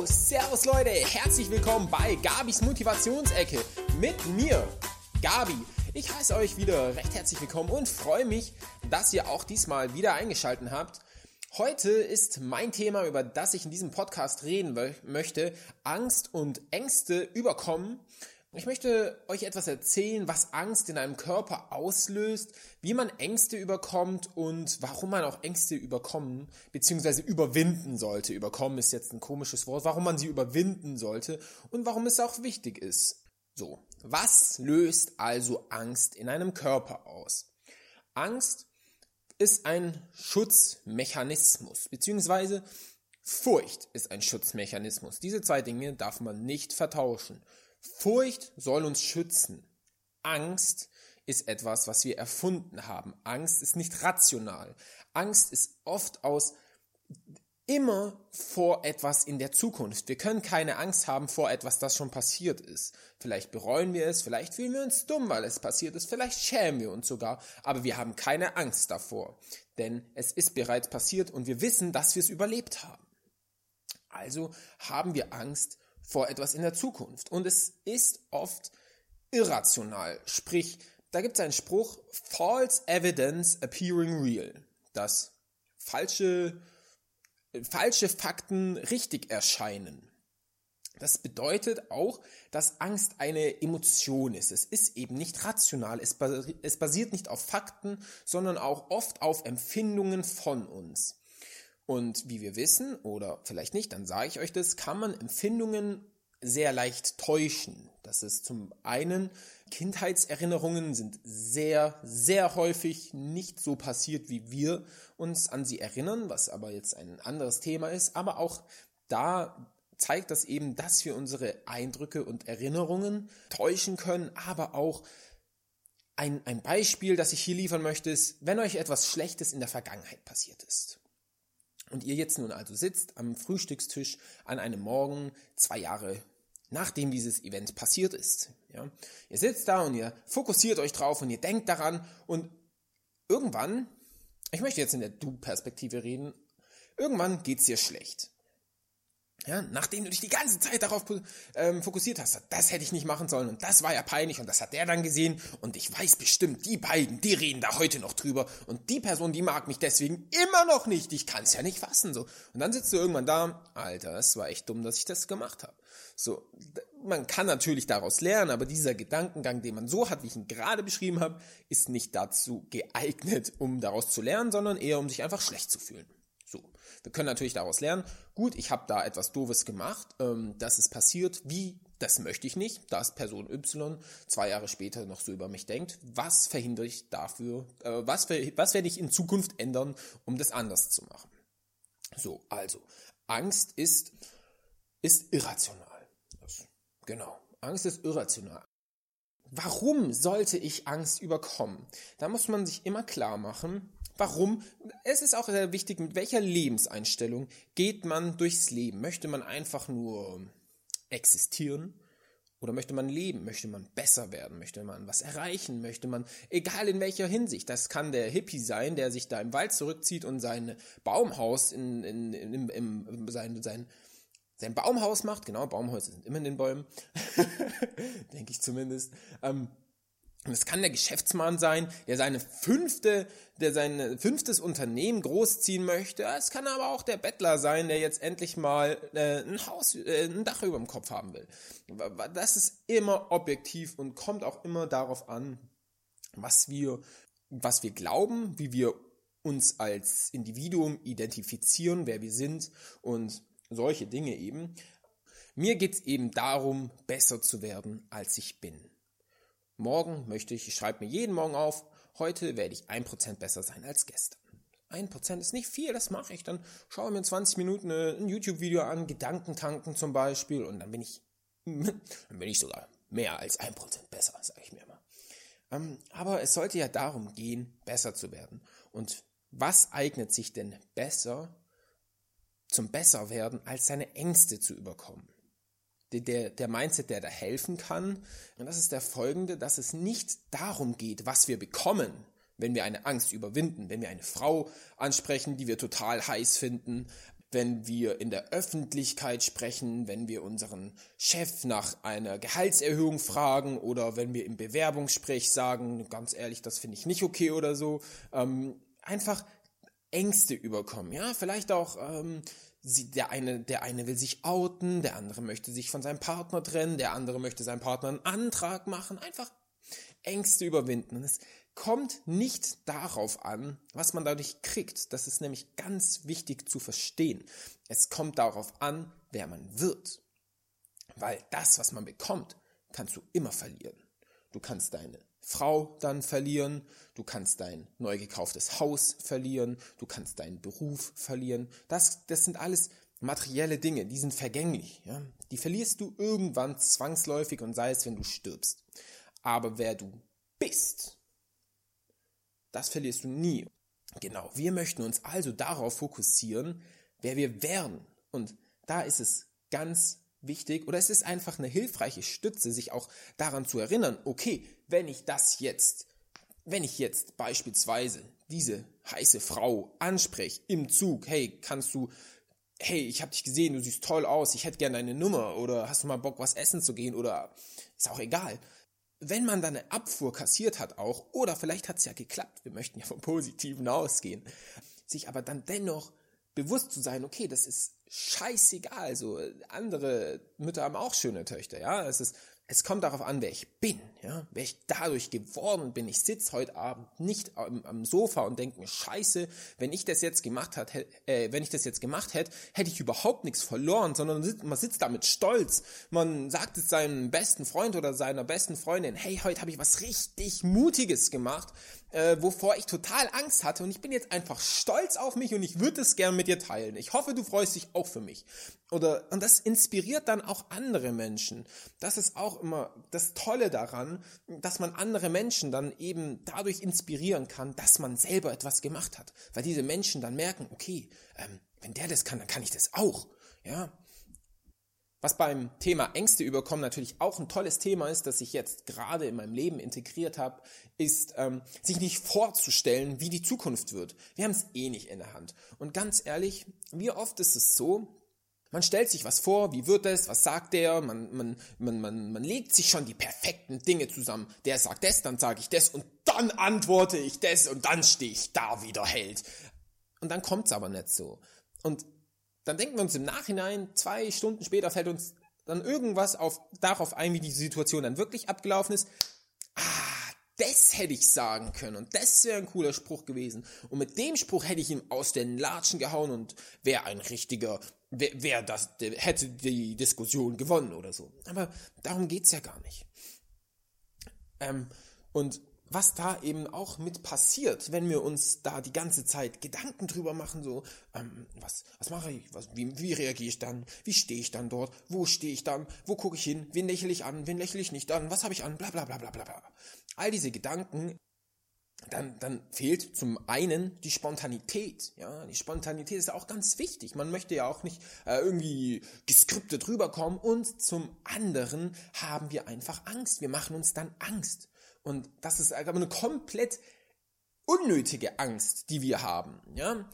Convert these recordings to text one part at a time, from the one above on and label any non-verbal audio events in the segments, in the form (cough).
Servus Leute, herzlich willkommen bei Gabis Motivationsecke mit mir, Gabi. Ich heiße euch wieder recht herzlich willkommen und freue mich, dass ihr auch diesmal wieder eingeschaltet habt. Heute ist mein Thema, über das ich in diesem Podcast reden möchte, Angst und Ängste überkommen. Ich möchte euch etwas erzählen, was Angst in einem Körper auslöst, wie man Ängste überkommt und warum man auch Ängste überkommen bzw. überwinden sollte. Überkommen ist jetzt ein komisches Wort, warum man sie überwinden sollte und warum es auch wichtig ist. So, was löst also Angst in einem Körper aus? Angst ist ein Schutzmechanismus bzw. Furcht ist ein Schutzmechanismus. Diese zwei Dinge darf man nicht vertauschen. Furcht soll uns schützen. Angst ist etwas, was wir erfunden haben. Angst ist nicht rational. Angst ist oft aus immer vor etwas in der Zukunft. Wir können keine Angst haben vor etwas, das schon passiert ist. Vielleicht bereuen wir es, vielleicht fühlen wir uns dumm, weil es passiert ist, vielleicht schämen wir uns sogar, aber wir haben keine Angst davor, denn es ist bereits passiert und wir wissen, dass wir es überlebt haben. Also haben wir Angst vor etwas in der Zukunft. Und es ist oft irrational. Sprich, da gibt es einen Spruch, false evidence appearing real. Dass falsche, falsche Fakten richtig erscheinen. Das bedeutet auch, dass Angst eine Emotion ist. Es ist eben nicht rational. Es, basiert nicht auf Fakten, sondern auch oft auf Empfindungen von uns. Und wie wir wissen, oder vielleicht nicht, dann sage ich euch das, kann man Empfindungen sehr leicht täuschen. Das ist zum einen, Kindheitserinnerungen sind sehr, sehr häufig nicht so passiert, wie wir uns an sie erinnern, was aber jetzt ein anderes Thema ist. Aber auch da zeigt das eben, dass wir unsere Eindrücke und Erinnerungen täuschen können, aber auch ein, ein Beispiel, das ich hier liefern möchte, ist, wenn euch etwas Schlechtes in der Vergangenheit passiert ist und ihr jetzt nun also sitzt am Frühstückstisch an einem Morgen zwei Jahre nachdem dieses Event passiert ist. Ja? Ihr sitzt da und ihr fokussiert euch drauf und ihr denkt daran und irgendwann, ich möchte jetzt in der Du-Perspektive reden, irgendwann geht es dir schlecht. Ja, nachdem du dich die ganze Zeit darauf ähm, fokussiert hast, das hätte ich nicht machen sollen und das war ja peinlich und das hat der dann gesehen und ich weiß bestimmt, die beiden, die reden da heute noch drüber und die Person, die mag mich deswegen immer noch nicht. Ich kann es ja nicht fassen so. Und dann sitzt du irgendwann da, Alter, es war echt dumm, dass ich das gemacht habe. So, man kann natürlich daraus lernen, aber dieser Gedankengang, den man so hat, wie ich ihn gerade beschrieben habe, ist nicht dazu geeignet, um daraus zu lernen, sondern eher um sich einfach schlecht zu fühlen. So, wir können natürlich daraus lernen, gut, ich habe da etwas Doofes gemacht, ähm, das ist passiert, wie, das möchte ich nicht, dass Person Y zwei Jahre später noch so über mich denkt, was verhindere ich dafür, äh, was, was werde ich in Zukunft ändern, um das anders zu machen. So, also, Angst ist, ist irrational. Das, genau, Angst ist irrational. Warum sollte ich Angst überkommen? Da muss man sich immer klar machen, Warum? Es ist auch sehr wichtig, mit welcher Lebenseinstellung geht man durchs Leben? Möchte man einfach nur existieren? Oder möchte man leben? Möchte man besser werden? Möchte man was erreichen? Möchte man, egal in welcher Hinsicht, das kann der Hippie sein, der sich da im Wald zurückzieht und sein Baumhaus in, in, in, in, in sein, sein, sein Baumhaus macht. Genau, Baumhäuser sind immer in den Bäumen. (laughs) Denke ich zumindest. Ähm, und es kann der Geschäftsmann sein, der seine fünfte, der sein fünftes Unternehmen großziehen möchte. Es kann aber auch der Bettler sein, der jetzt endlich mal äh, ein Haus, äh, ein Dach über dem Kopf haben will. Das ist immer objektiv und kommt auch immer darauf an, was wir, was wir glauben, wie wir uns als Individuum identifizieren, wer wir sind und solche Dinge eben. Mir geht es eben darum, besser zu werden, als ich bin. Morgen möchte ich, ich schreibe mir jeden Morgen auf, heute werde ich ein Prozent besser sein als gestern. Ein Prozent ist nicht viel, das mache ich. Dann schaue ich mir 20 Minuten ein YouTube-Video an, Gedankentanken zum Beispiel, und dann bin ich, (laughs) dann bin ich sogar mehr als ein Prozent besser, sage ich mir mal. Ähm, aber es sollte ja darum gehen, besser zu werden. Und was eignet sich denn besser zum Besserwerden, als seine Ängste zu überkommen? Der, der Mindset, der da helfen kann. Und das ist der folgende, dass es nicht darum geht, was wir bekommen, wenn wir eine Angst überwinden, wenn wir eine Frau ansprechen, die wir total heiß finden, wenn wir in der Öffentlichkeit sprechen, wenn wir unseren Chef nach einer Gehaltserhöhung fragen oder wenn wir im Bewerbungsgespräch sagen, ganz ehrlich, das finde ich nicht okay oder so. Ähm, einfach Ängste überkommen, ja, vielleicht auch ähm, sie, der eine, der eine will sich outen, der andere möchte sich von seinem Partner trennen, der andere möchte seinem Partner einen Antrag machen, einfach Ängste überwinden. Und es kommt nicht darauf an, was man dadurch kriegt. Das ist nämlich ganz wichtig zu verstehen. Es kommt darauf an, wer man wird. Weil das, was man bekommt, kannst du immer verlieren. Du kannst deine Frau dann verlieren, du kannst dein neu gekauftes Haus verlieren, du kannst deinen Beruf verlieren. Das, das sind alles materielle Dinge, die sind vergänglich. Ja? Die verlierst du irgendwann zwangsläufig und sei es, wenn du stirbst. Aber wer du bist, das verlierst du nie. Genau, wir möchten uns also darauf fokussieren, wer wir werden. Und da ist es ganz wichtig oder es ist einfach eine hilfreiche Stütze, sich auch daran zu erinnern, okay, wenn ich das jetzt, wenn ich jetzt beispielsweise diese heiße Frau anspreche im Zug, hey, kannst du, hey, ich habe dich gesehen, du siehst toll aus, ich hätte gerne deine Nummer oder hast du mal Bock, was essen zu gehen oder ist auch egal. Wenn man dann eine Abfuhr kassiert hat auch, oder vielleicht hat es ja geklappt, wir möchten ja vom Positiven ausgehen, sich aber dann dennoch bewusst zu sein, okay, das ist scheißegal, so andere Mütter haben auch schöne Töchter, ja, es ist es kommt darauf an, wer ich bin, ja, wer ich dadurch geworden bin. Ich sitze heute Abend nicht am, am Sofa und denke mir, scheiße, wenn ich das jetzt gemacht hat, äh, wenn ich das jetzt gemacht hätte, hätte ich überhaupt nichts verloren, sondern man sitzt da mit Stolz. Man sagt es seinem besten Freund oder seiner besten Freundin, hey, heute habe ich was richtig Mutiges gemacht äh, wovor ich total Angst hatte und ich bin jetzt einfach stolz auf mich und ich würde es gern mit dir teilen. Ich hoffe, du freust dich auch für mich. Oder und das inspiriert dann auch andere Menschen. Das ist auch immer das Tolle daran, dass man andere Menschen dann eben dadurch inspirieren kann, dass man selber etwas gemacht hat, weil diese Menschen dann merken, okay, ähm, wenn der das kann, dann kann ich das auch. Ja, was beim Thema Ängste überkommen natürlich auch ein tolles Thema ist, das ich jetzt gerade in meinem Leben integriert habe, ist, ähm, sich nicht vorzustellen, wie die Zukunft wird. Wir haben es eh nicht in der Hand. Und ganz ehrlich, wie oft ist es so, man stellt sich was vor, wie wird es, was sagt der, man, man, man, man, man legt sich schon die perfekten Dinge zusammen. Der sagt das, dann sage ich das und dann antworte ich das und dann stehe ich da wieder Held. Und dann kommt es aber nicht so. Und dann denken wir uns im Nachhinein, zwei Stunden später fällt uns dann irgendwas auf, darauf ein, wie die Situation dann wirklich abgelaufen ist. Ah, das hätte ich sagen können und das wäre ein cooler Spruch gewesen. Und mit dem Spruch hätte ich ihm aus den Latschen gehauen und wäre ein richtiger, wäre wär das, hätte die Diskussion gewonnen oder so. Aber darum geht's ja gar nicht. Ähm, und was da eben auch mit passiert, wenn wir uns da die ganze Zeit Gedanken drüber machen, so, ähm, was, was mache ich, was, wie, wie reagiere ich dann, wie stehe ich dann dort, wo stehe ich dann, wo gucke ich hin, wen lächle ich an, wen lächle ich nicht an, was habe ich an, bla bla bla bla bla bla. All diese Gedanken, dann, dann fehlt zum einen die Spontanität. Ja, die Spontanität ist auch ganz wichtig. Man möchte ja auch nicht äh, irgendwie geskriptet rüberkommen. Und zum anderen haben wir einfach Angst. Wir machen uns dann Angst. Und das ist aber eine komplett unnötige Angst, die wir haben. Ja?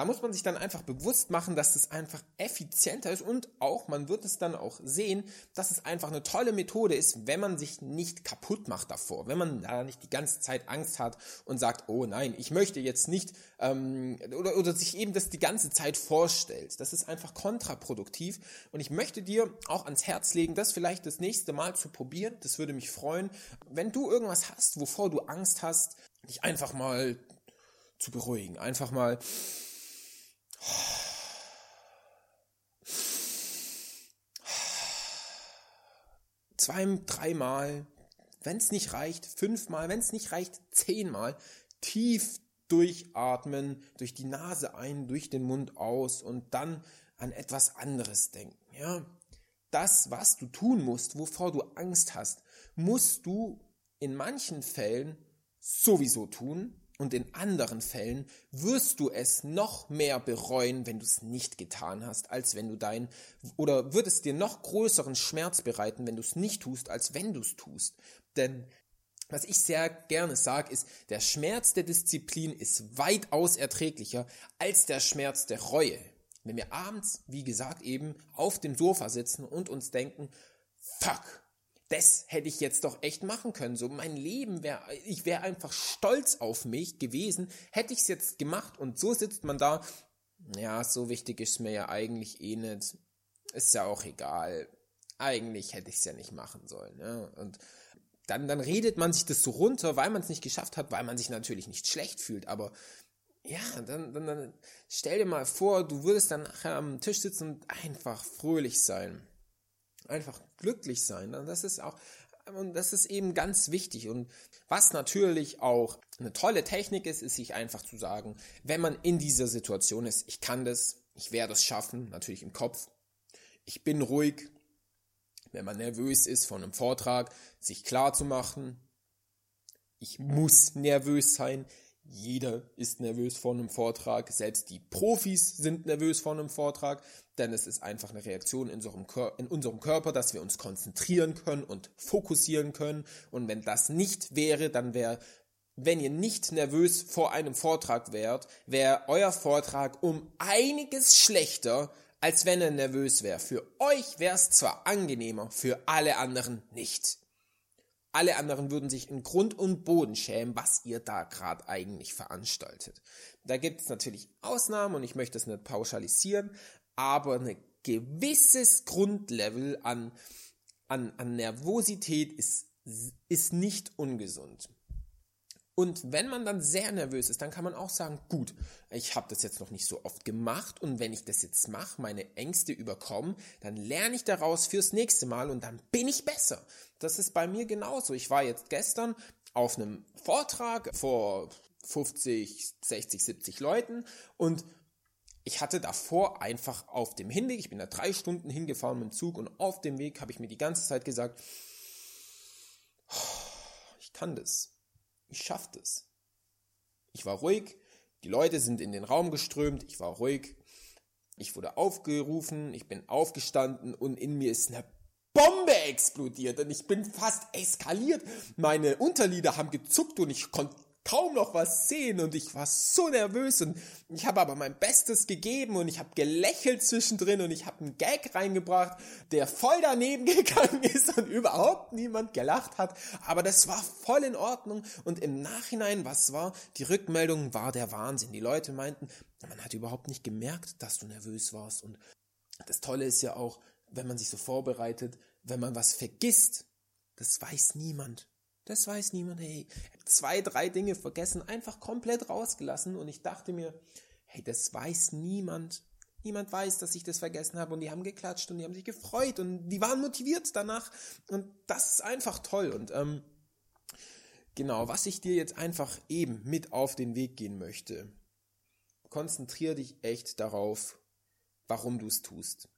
Da muss man sich dann einfach bewusst machen, dass es einfach effizienter ist und auch, man wird es dann auch sehen, dass es einfach eine tolle Methode ist, wenn man sich nicht kaputt macht davor, wenn man da nicht die ganze Zeit Angst hat und sagt, oh nein, ich möchte jetzt nicht, ähm, oder, oder sich eben das die ganze Zeit vorstellt. Das ist einfach kontraproduktiv und ich möchte dir auch ans Herz legen, das vielleicht das nächste Mal zu probieren. Das würde mich freuen. Wenn du irgendwas hast, wovor du Angst hast, dich einfach mal zu beruhigen, einfach mal Zwei, dreimal, wenn es nicht reicht, fünfmal, wenn es nicht reicht, zehnmal tief durchatmen, durch die Nase ein, durch den Mund aus und dann an etwas anderes denken. Ja, das, was du tun musst, wovor du Angst hast, musst du in manchen Fällen sowieso tun, und in anderen Fällen wirst du es noch mehr bereuen, wenn du es nicht getan hast, als wenn du dein, oder wird es dir noch größeren Schmerz bereiten, wenn du es nicht tust, als wenn du es tust. Denn Was ich sehr gerne sage, ist, der Schmerz der Disziplin ist weitaus erträglicher als der Schmerz der Reue. Wenn wir abends, wie gesagt, eben auf dem Sofa sitzen und uns denken, fuck, das hätte ich jetzt doch echt machen können. So mein Leben wäre, ich wäre einfach stolz auf mich gewesen, hätte ich es jetzt gemacht und so sitzt man da. Ja, so wichtig ist mir ja eigentlich eh nicht. Ist ja auch egal. Eigentlich hätte ich es ja nicht machen sollen. Ja? Und dann, dann redet man sich das so runter, weil man es nicht geschafft hat, weil man sich natürlich nicht schlecht fühlt. Aber ja, dann, dann, dann stell dir mal vor, du würdest dann nachher am Tisch sitzen und einfach fröhlich sein. Einfach glücklich sein. Das ist auch, und das ist eben ganz wichtig. Und was natürlich auch eine tolle Technik ist, ist sich einfach zu sagen, wenn man in dieser Situation ist, ich kann das, ich werde es schaffen, natürlich im Kopf. Ich bin ruhig, wenn man nervös ist von einem Vortrag, sich klar zu machen, ich muss nervös sein. Jeder ist nervös vor einem Vortrag. Selbst die Profis sind nervös vor einem Vortrag, denn es ist einfach eine Reaktion in unserem, in unserem Körper, dass wir uns konzentrieren können und fokussieren können. Und wenn das nicht wäre, dann wäre, wenn ihr nicht nervös vor einem Vortrag wärt, wäre euer Vortrag um einiges schlechter, als wenn er nervös wäre. Für euch wäre es zwar angenehmer, für alle anderen nicht. Alle anderen würden sich in Grund und Boden schämen, was ihr da gerade eigentlich veranstaltet. Da gibt es natürlich Ausnahmen und ich möchte es nicht pauschalisieren, aber ein gewisses Grundlevel an, an, an Nervosität ist, ist nicht ungesund. Und wenn man dann sehr nervös ist, dann kann man auch sagen, gut, ich habe das jetzt noch nicht so oft gemacht und wenn ich das jetzt mache, meine Ängste überkommen, dann lerne ich daraus fürs nächste Mal und dann bin ich besser. Das ist bei mir genauso. Ich war jetzt gestern auf einem Vortrag vor 50, 60, 70 Leuten und ich hatte davor einfach auf dem Hinweg, ich bin da drei Stunden hingefahren mit dem Zug und auf dem Weg habe ich mir die ganze Zeit gesagt, ich kann das ich schaffe das. Ich war ruhig, die Leute sind in den Raum geströmt, ich war ruhig, ich wurde aufgerufen, ich bin aufgestanden und in mir ist eine Bombe explodiert und ich bin fast eskaliert. Meine Unterlieder haben gezuckt und ich konnte kaum noch was sehen und ich war so nervös und ich habe aber mein Bestes gegeben und ich habe gelächelt zwischendrin und ich habe einen Gag reingebracht, der voll daneben (laughs) gegangen ist und überhaupt niemand gelacht hat, aber das war voll in Ordnung und im Nachhinein, was war, die Rückmeldung war der Wahnsinn. Die Leute meinten, man hat überhaupt nicht gemerkt, dass du nervös warst und das Tolle ist ja auch, wenn man sich so vorbereitet, wenn man was vergisst, das weiß niemand. Das weiß niemand. Hey, zwei, drei Dinge vergessen, einfach komplett rausgelassen. Und ich dachte mir, hey, das weiß niemand. Niemand weiß, dass ich das vergessen habe. Und die haben geklatscht und die haben sich gefreut und die waren motiviert danach. Und das ist einfach toll. Und ähm, genau, was ich dir jetzt einfach eben mit auf den Weg gehen möchte. Konzentriere dich echt darauf, warum du es tust.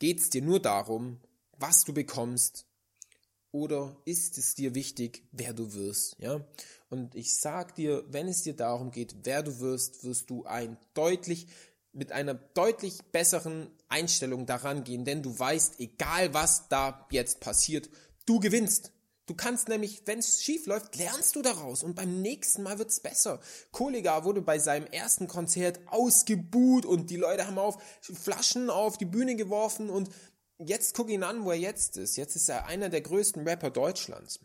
Geht es dir nur darum, was du bekommst oder ist es dir wichtig, wer du wirst, ja? Und ich sag dir, wenn es dir darum geht, wer du wirst, wirst du ein deutlich mit einer deutlich besseren Einstellung daran gehen, denn du weißt, egal was da jetzt passiert, du gewinnst. Du kannst nämlich, wenn es schief läuft, lernst du daraus und beim nächsten Mal wird's besser. Kollega wurde bei seinem ersten Konzert ausgebuht und die Leute haben auf Flaschen auf die Bühne geworfen und jetzt guck ihn an, wo er jetzt ist. Jetzt ist er einer der größten Rapper Deutschlands.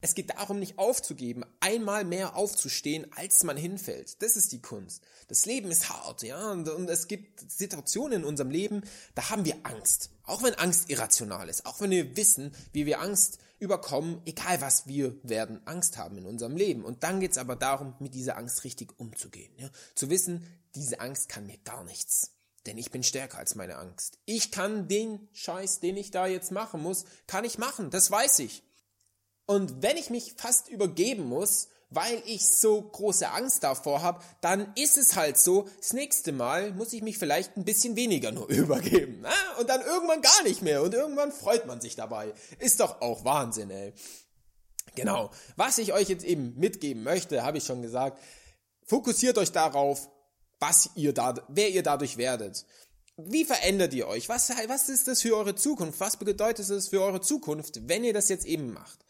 Es geht darum, nicht aufzugeben, einmal mehr aufzustehen, als man hinfällt. Das ist die Kunst. Das Leben ist hart, ja, und, und, es gibt Situationen in unserem Leben, da haben wir Angst. Auch wenn Angst irrational ist, auch wenn wir wissen, wie wir Angst überkommen, egal was wir werden Angst haben in unserem Leben. Und dann geht es aber darum, mit dieser Angst richtig umzugehen. Ja? Zu wissen, diese Angst kann mir gar nichts. Denn ich bin stärker als meine Angst. Ich kann den Scheiß, den ich da jetzt machen muss, kann ich machen. Das weiß ich. Und wenn ich mich fast übergeben muss, weil ich so große Angst davor habe, dann ist es halt so, das nächste Mal muss ich mich vielleicht ein bisschen weniger nur (laughs) übergeben. Na? Und dann irgendwann gar nicht mehr. Und irgendwann freut man sich dabei. Ist doch auch Wahnsinn, ey. Genau. Was ich euch jetzt eben mitgeben möchte, habe ich schon gesagt. Fokussiert euch darauf, was ihr da, wer ihr dadurch werdet. Wie verändert ihr euch? Was, was ist das für eure Zukunft? Was bedeutet es für eure Zukunft, wenn ihr das jetzt eben macht?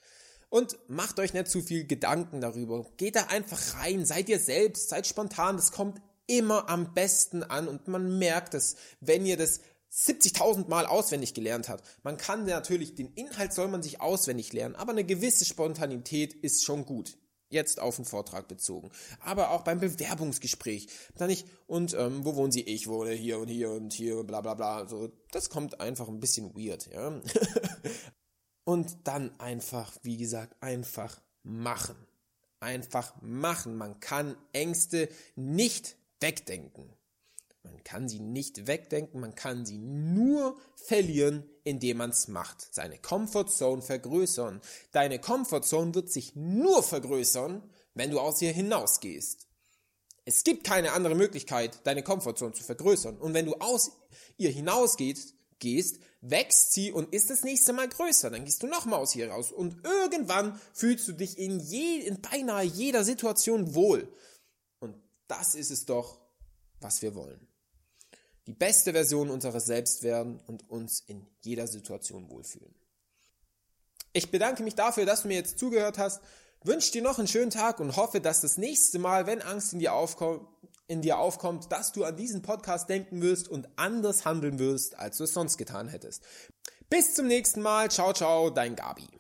Und macht euch nicht zu viel Gedanken darüber. Geht da einfach rein, seid ihr selbst, seid spontan, das kommt immer am besten an und man merkt es, wenn ihr das 70.000 Mal auswendig gelernt hat. Man kann natürlich, den Inhalt soll man sich auswendig lernen, aber eine gewisse Spontanität ist schon gut. Jetzt auf den Vortrag bezogen. Aber auch beim Bewerbungsgespräch. Da nicht, und ähm, wo wohnen Sie? Ich wohne hier und hier und hier, bla bla bla. So, das kommt einfach ein bisschen weird, ja. (laughs) und dann einfach, wie gesagt, einfach machen. Einfach machen. Man kann Ängste nicht wegdenken. Man kann sie nicht wegdenken, man kann sie nur verlieren, indem man es macht. Seine Comfortzone vergrößern. Deine Comfortzone wird sich nur vergrößern, wenn du aus ihr hinausgehst. Es gibt keine andere Möglichkeit, deine Comfortzone zu vergrößern. Und wenn du aus ihr hinausgehst, gehst, wächst sie und ist das nächste Mal größer. Dann gehst du nochmal aus hier raus. Und irgendwann fühlst du dich in, je, in beinahe jeder Situation wohl. Und das ist es doch, was wir wollen die beste Version unseres Selbst werden und uns in jeder Situation wohlfühlen. Ich bedanke mich dafür, dass du mir jetzt zugehört hast, wünsche dir noch einen schönen Tag und hoffe, dass das nächste Mal, wenn Angst in dir aufkommt, in dir aufkommt, dass du an diesen Podcast denken wirst und anders handeln wirst, als du es sonst getan hättest. Bis zum nächsten Mal. Ciao, ciao, dein Gabi.